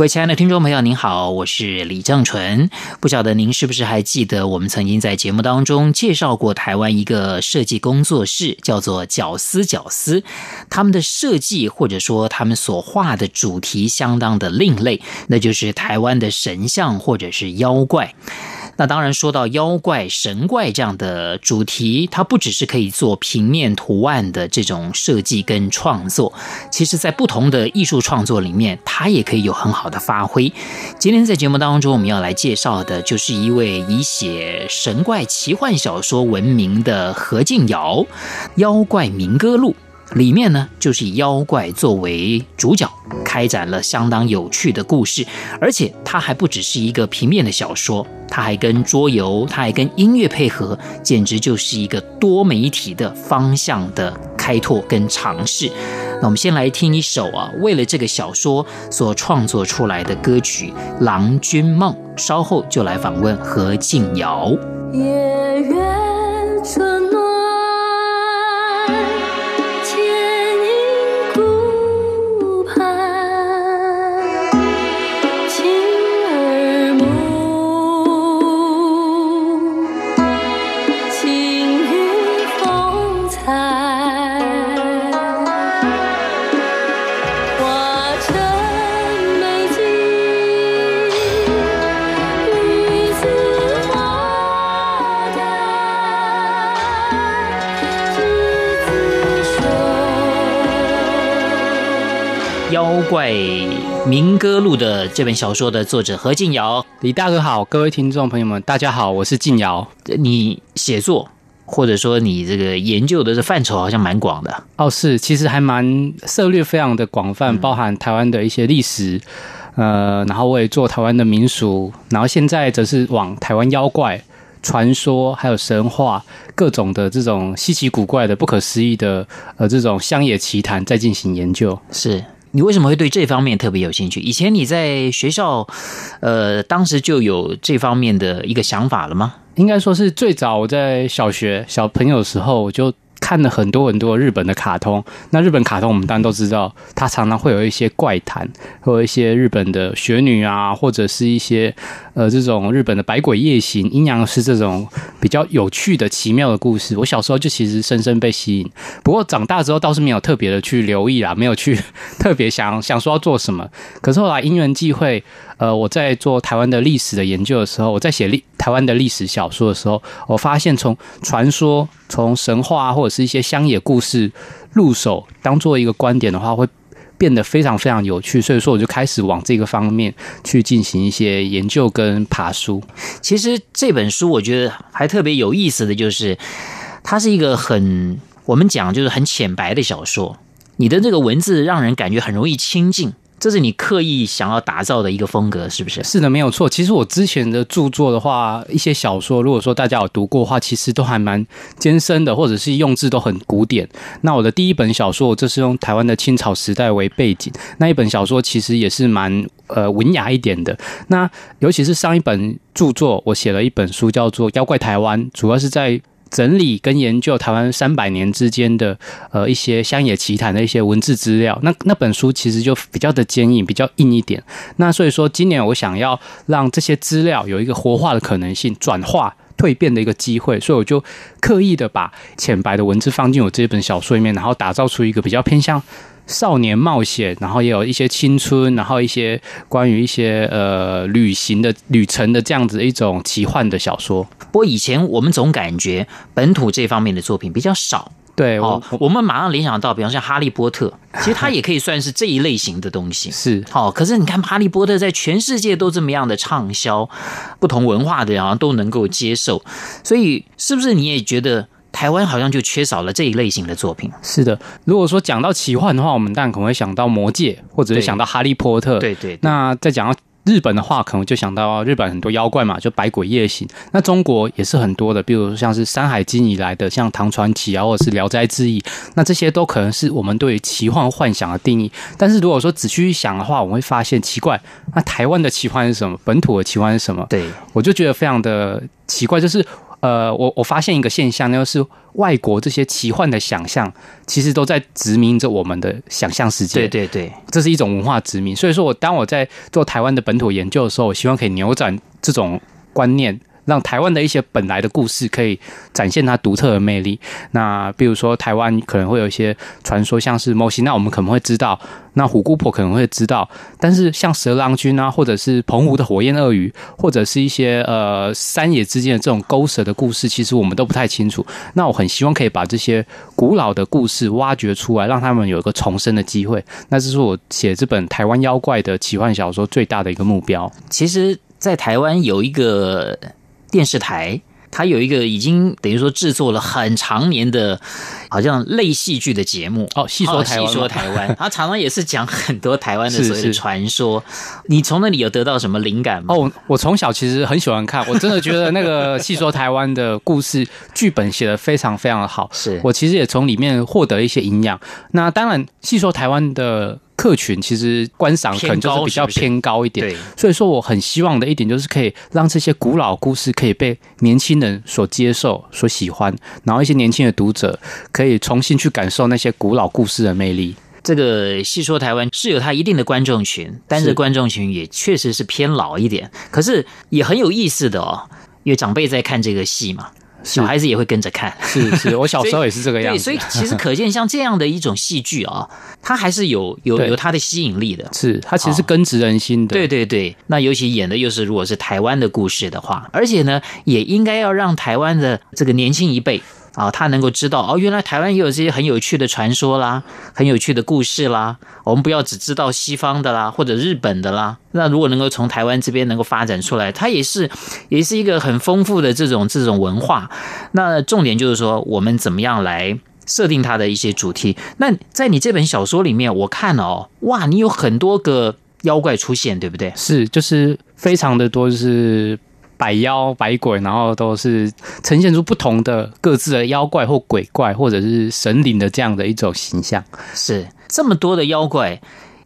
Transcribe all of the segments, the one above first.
各位亲爱的听众朋友，您好，我是李正淳。不晓得您是不是还记得，我们曾经在节目当中介绍过台湾一个设计工作室，叫做绞丝绞丝。他们的设计或者说他们所画的主题相当的另类，那就是台湾的神像或者是妖怪。那当然，说到妖怪、神怪这样的主题，它不只是可以做平面图案的这种设计跟创作，其实在不同的艺术创作里面，它也可以有很好的发挥。今天在节目当中，我们要来介绍的就是一位以写神怪奇幻小说闻名的何敬尧，《妖怪民歌录》。里面呢，就是以妖怪作为主角，开展了相当有趣的故事，而且它还不只是一个平面的小说，它还跟桌游，它还跟音乐配合，简直就是一个多媒体的方向的开拓跟尝试。那我们先来听一首啊，为了这个小说所创作出来的歌曲《郎君梦》，稍后就来访问何静瑶。夜月春《怪民歌录》的这本小说的作者何静瑶，李大哥好，各位听众朋友们，大家好，我是静瑶。你写作或者说你这个研究的这范畴好像蛮广的哦，是，其实还蛮涉猎非常的广泛，包含台湾的一些历史，呃，然后我也做台湾的民俗，然后现在则是往台湾妖怪传说还有神话各种的这种稀奇古怪的、不可思议的呃这种乡野奇谈在进行研究，是。你为什么会对这方面特别有兴趣？以前你在学校，呃，当时就有这方面的一个想法了吗？应该说是最早我在小学小朋友时候我就。看了很多很多日本的卡通，那日本卡通我们当然都知道，它常常会有一些怪谈，会有一些日本的雪女啊，或者是一些呃这种日本的百鬼夜行、阴阳师这种比较有趣的奇妙的故事。我小时候就其实深深被吸引，不过长大之后倒是没有特别的去留意啦，没有去 特别想想说要做什么。可是后来因缘际会。呃，我在做台湾的历史的研究的时候，我在写历台湾的历史小说的时候，我发现从传说、从神话或者是一些乡野故事入手，当做一个观点的话，会变得非常非常有趣。所以说，我就开始往这个方面去进行一些研究跟爬书。其实这本书我觉得还特别有意思的就是，它是一个很我们讲就是很浅白的小说，你的这个文字让人感觉很容易亲近。这是你刻意想要打造的一个风格，是不是？是的，没有错。其实我之前的著作的话，一些小说，如果说大家有读过的话，其实都还蛮艰深的，或者是用字都很古典。那我的第一本小说，我这是用台湾的清朝时代为背景，那一本小说其实也是蛮呃文雅一点的。那尤其是上一本著作，我写了一本书叫做《妖怪台湾》，主要是在。整理跟研究台湾三百年之间的呃一些乡野奇谈的一些文字资料，那那本书其实就比较的坚硬，比较硬一点。那所以说，今年我想要让这些资料有一个活化的可能性，转化蜕变的一个机会，所以我就刻意的把浅白的文字放进我这本小说里面，然后打造出一个比较偏向。少年冒险，然后也有一些青春，然后一些关于一些呃旅行的旅程的这样子一种奇幻的小说。不过以前我们总感觉本土这方面的作品比较少。对，哦，我们马上联想到，比方像《哈利波特》，其实它也可以算是这一类型的东西。是，好，可是你看《哈利波特》在全世界都这么样的畅销，不同文化的人好像都能够接受，所以是不是你也觉得？台湾好像就缺少了这一类型的作品。是的，如果说讲到奇幻的话，我们当然可能会想到《魔戒》，或者是想到《哈利波特》。对对，对。那再讲到日本的话，可能就想到日本很多妖怪嘛，就百鬼夜行。那中国也是很多的，比如说像是《山海经》以来的，像唐传奇啊，或者是《聊斋志异》，那这些都可能是我们对于奇幻幻想的定义。但是如果说仔细去想的话，我们会发现奇怪，那台湾的奇幻是什么？本土的奇幻是什么？对，我就觉得非常的奇怪，就是。呃，我我发现一个现象，那就是外国这些奇幻的想象，其实都在殖民着我们的想象世界。对对对，这是一种文化殖民。所以说我当我在做台湾的本土研究的时候，我希望可以扭转这种观念。让台湾的一些本来的故事可以展现它独特的魅力。那比如说，台湾可能会有一些传说，像是摩西，那我们可能会知道；那虎姑婆可能会知道。但是像蛇郎君啊，或者是澎湖的火焰鳄鱼，或者是一些呃山野之间的这种勾蛇的故事，其实我们都不太清楚。那我很希望可以把这些古老的故事挖掘出来，让他们有一个重生的机会。那这是我写这本台湾妖怪的奇幻小说最大的一个目标。其实，在台湾有一个。电视台，它有一个已经等于说制作了很长年的，好像类戏剧的节目哦，戏说台湾，戏说台湾，它常常也是讲很多台湾的所谓的传说。是是你从那里有得到什么灵感吗？哦，我从小其实很喜欢看，我真的觉得那个戏说台湾的故事剧本写的非常非常的好，是我其实也从里面获得一些营养。那当然，戏说台湾的。客群其实观赏可能就是比较偏高一点，是是，所以说我很希望的一点就是可以让这些古老故事可以被年轻人所接受、所喜欢，然后一些年轻的读者可以重新去感受那些古老故事的魅力。这个戏说台湾是有它一定的观众群，但是观众群也确实是偏老一点，可是也很有意思的哦，因为长辈在看这个戏嘛。小孩子也会跟着看，是是，我小时候也是这个样子。所以，所以其实可见，像这样的一种戏剧啊，它还是有有 有它的吸引力的。是，它其实是根植人心的。对对对，那尤其演的又是如果是台湾的故事的话，而且呢，也应该要让台湾的这个年轻一辈。啊，他能够知道哦，原来台湾也有这些很有趣的传说啦，很有趣的故事啦。我们不要只知道西方的啦，或者日本的啦。那如果能够从台湾这边能够发展出来，它也是也是一个很丰富的这种这种文化。那重点就是说，我们怎么样来设定它的一些主题？那在你这本小说里面，我看了哦，哇，你有很多个妖怪出现，对不对？是，就是非常的多，就是。百妖百鬼，然后都是呈现出不同的各自的妖怪或鬼怪，或者是神灵的这样的一种形象。是这么多的妖怪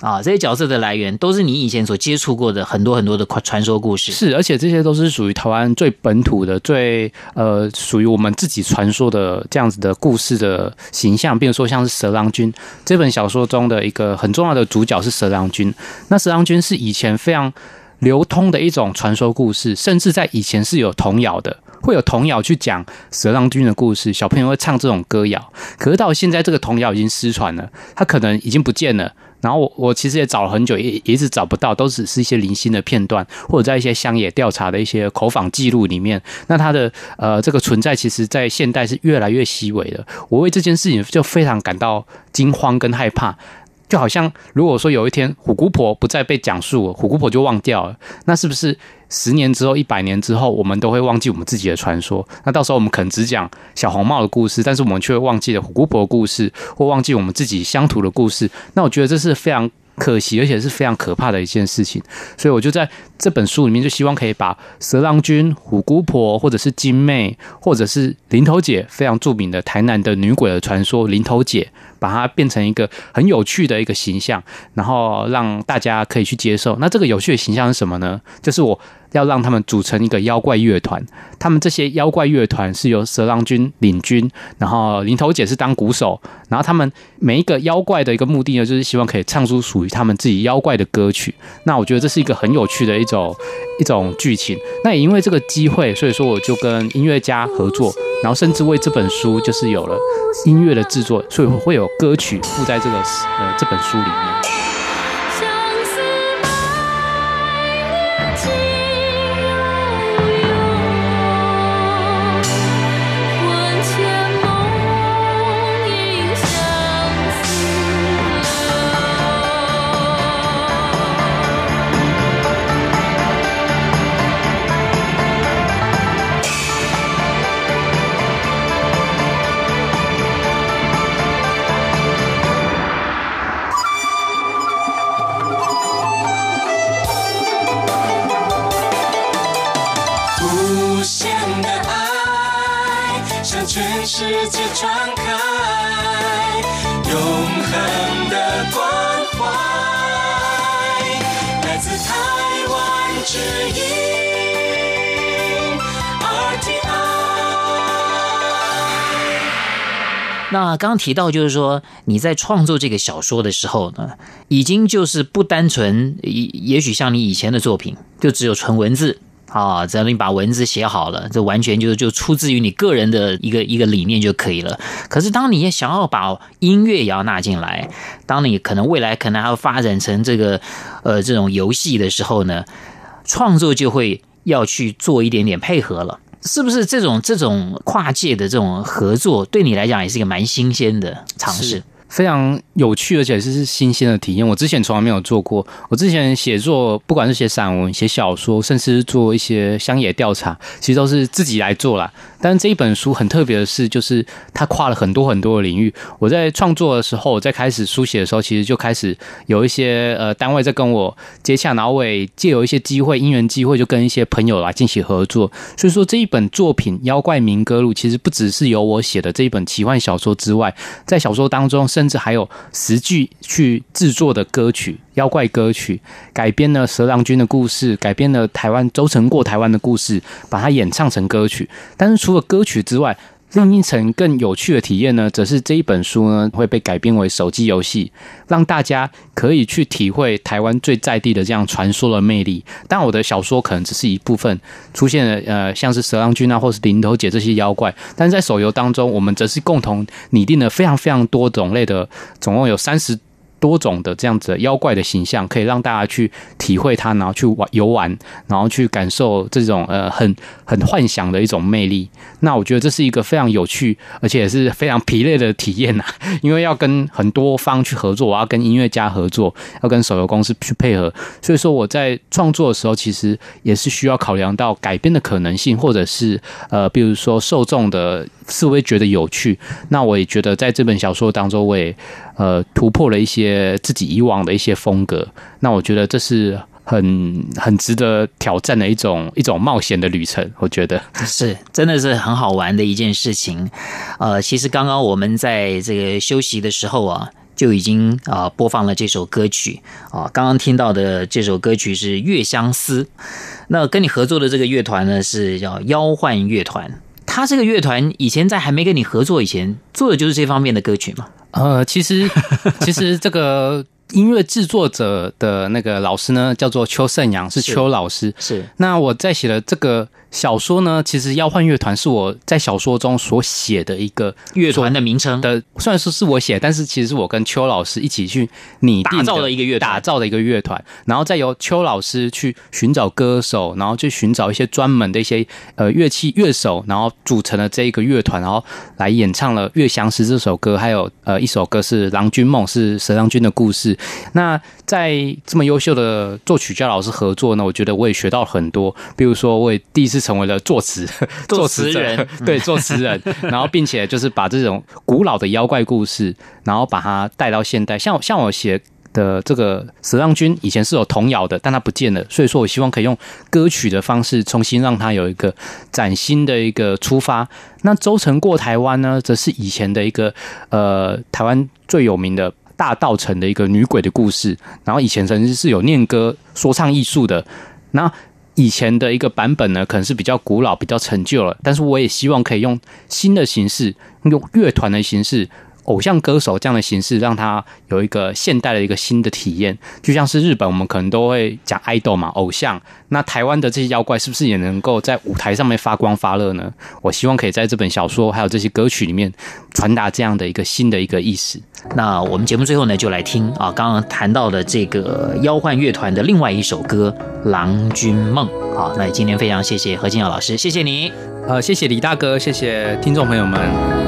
啊，这些角色的来源都是你以前所接触过的很多很多的传说故事。是，而且这些都是属于台湾最本土的、最呃属于我们自己传说的这样子的故事的形象。比如说，像是蛇郎君这本小说中的一个很重要的主角是蛇郎君。那蛇郎君是以前非常。流通的一种传说故事，甚至在以前是有童谣的，会有童谣去讲蛇郎君的故事，小朋友会唱这种歌谣。可是到现在，这个童谣已经失传了，它可能已经不见了。然后我我其实也找了很久，也也一直找不到，都只是一些零星的片段，或者在一些乡野调查的一些口访记录里面。那它的呃这个存在，其实在现代是越来越稀微的。我为这件事情就非常感到惊慌跟害怕。就好像，如果说有一天虎姑婆不再被讲述，虎姑婆就忘掉了，那是不是十年之后、一百年之后，我们都会忘记我们自己的传说？那到时候我们可能只讲小红帽的故事，但是我们却忘记了虎姑婆的故事，或忘记我们自己乡土的故事。那我觉得这是非常可惜，而且是非常可怕的一件事情。所以我就在这本书里面，就希望可以把蛇郎君、虎姑婆，或者是金妹，或者是林头姐，非常著名的台南的女鬼的传说，林头姐。把它变成一个很有趣的一个形象，然后让大家可以去接受。那这个有趣的形象是什么呢？就是我要让他们组成一个妖怪乐团。他们这些妖怪乐团是由蛇郎君领军，然后林头姐是当鼓手。然后他们每一个妖怪的一个目的呢，就是希望可以唱出属于他们自己妖怪的歌曲。那我觉得这是一个很有趣的一种一种剧情。那也因为这个机会，所以说我就跟音乐家合作。然后甚至为这本书就是有了音乐的制作，所以会有歌曲附在这个呃这本书里面。之音 RTI。那刚刚提到，就是说你在创作这个小说的时候呢，已经就是不单纯，也也许像你以前的作品，就只有纯文字。啊，只要你把文字写好了，这完全就就出自于你个人的一个一个理念就可以了。可是，当你也想要把音乐也要纳进来，当你可能未来可能还要发展成这个呃这种游戏的时候呢，创作就会要去做一点点配合了，是不是？这种这种跨界的这种合作，对你来讲也是一个蛮新鲜的尝试。非常有趣，而且是是新鲜的体验。我之前从来没有做过。我之前写作，不管是写散文、写小说，甚至是做一些乡野调查，其实都是自己来做啦。但是这一本书很特别的是，就是它跨了很多很多的领域。我在创作的时候，在开始书写的时候，其实就开始有一些呃单位在跟我接洽，然后我也借有一些机会，因缘机会，就跟一些朋友来进行合作。所以说这一本作品《妖怪民歌录》，其实不只是由我写的这一本奇幻小说之外，在小说当中，甚至还有实际去制作的歌曲。妖怪歌曲改编了蛇郎君的故事，改编了台湾周成过台湾的故事，把它演唱成歌曲。但是除了歌曲之外，另一层更有趣的体验呢，则是这一本书呢会被改编为手机游戏，让大家可以去体会台湾最在地的这样传说的魅力。但我的小说可能只是一部分出现了，呃，像是蛇郎君啊，或是林头姐这些妖怪。但在手游当中，我们则是共同拟定了非常非常多种类的，总共有三十。多种的这样子的妖怪的形象，可以让大家去体会它，然后去玩游玩，然后去感受这种呃很很幻想的一种魅力。那我觉得这是一个非常有趣，而且也是非常疲累的体验呐，因为要跟很多方去合作，我要跟音乐家合作，要跟手游公司去配合。所以说我在创作的时候，其实也是需要考量到改编的可能性，或者是呃，比如说受众的是会觉得有趣。那我也觉得在这本小说当中，我也呃突破了一些。自己以往的一些风格，那我觉得这是很很值得挑战的一种一种冒险的旅程。我觉得是真的是很好玩的一件事情。呃，其实刚刚我们在这个休息的时候啊，就已经啊播放了这首歌曲啊。刚刚听到的这首歌曲是《月相思》，那跟你合作的这个乐团呢是叫妖幻乐团。他这个乐团以前在还没跟你合作以前，做的就是这方面的歌曲吗？呃，其实，其实这个音乐制作者的那个老师呢，叫做邱胜阳，是邱老师。是，是那我在写了这个。小说呢，其实妖幻乐团是我在小说中所写的一个乐团的名称的，虽然说是我写，但是其实是我跟邱老师一起去拟定打造的一个乐打造的一个乐团，然后再由邱老师去寻找歌手，然后去寻找一些专门的一些呃乐器乐手，然后组成了这一个乐团，然后来演唱了《月相思》这首歌，还有呃一首歌是《郎君梦》，是蛇郎君的故事。那在这么优秀的作曲家老师合作呢，我觉得我也学到很多，比如说我也第一次。成为了作词 作词人，对作词人，然后并且就是把这种古老的妖怪故事，然后把它带到现代。像像我写的这个蛇郎君，以前是有童谣的，但它不见了，所以说我希望可以用歌曲的方式重新让它有一个崭新的一个出发。那周成过台湾呢，则是以前的一个呃台湾最有名的大道城的一个女鬼的故事，然后以前曾经是有念歌说唱艺术的，那。以前的一个版本呢，可能是比较古老、比较陈旧了，但是我也希望可以用新的形式，用乐团的形式。偶像歌手这样的形式，让他有一个现代的一个新的体验，就像是日本，我们可能都会讲 idol 嘛，偶像。那台湾的这些妖怪是不是也能够在舞台上面发光发热呢？我希望可以在这本小说还有这些歌曲里面传达这样的一个新的一个意思。那我们节目最后呢，就来听啊，刚刚谈到的这个妖幻乐团的另外一首歌《郎君梦》。好，那今天非常谢谢何金尧老师，谢谢你。呃，谢谢李大哥，谢谢听众朋友们。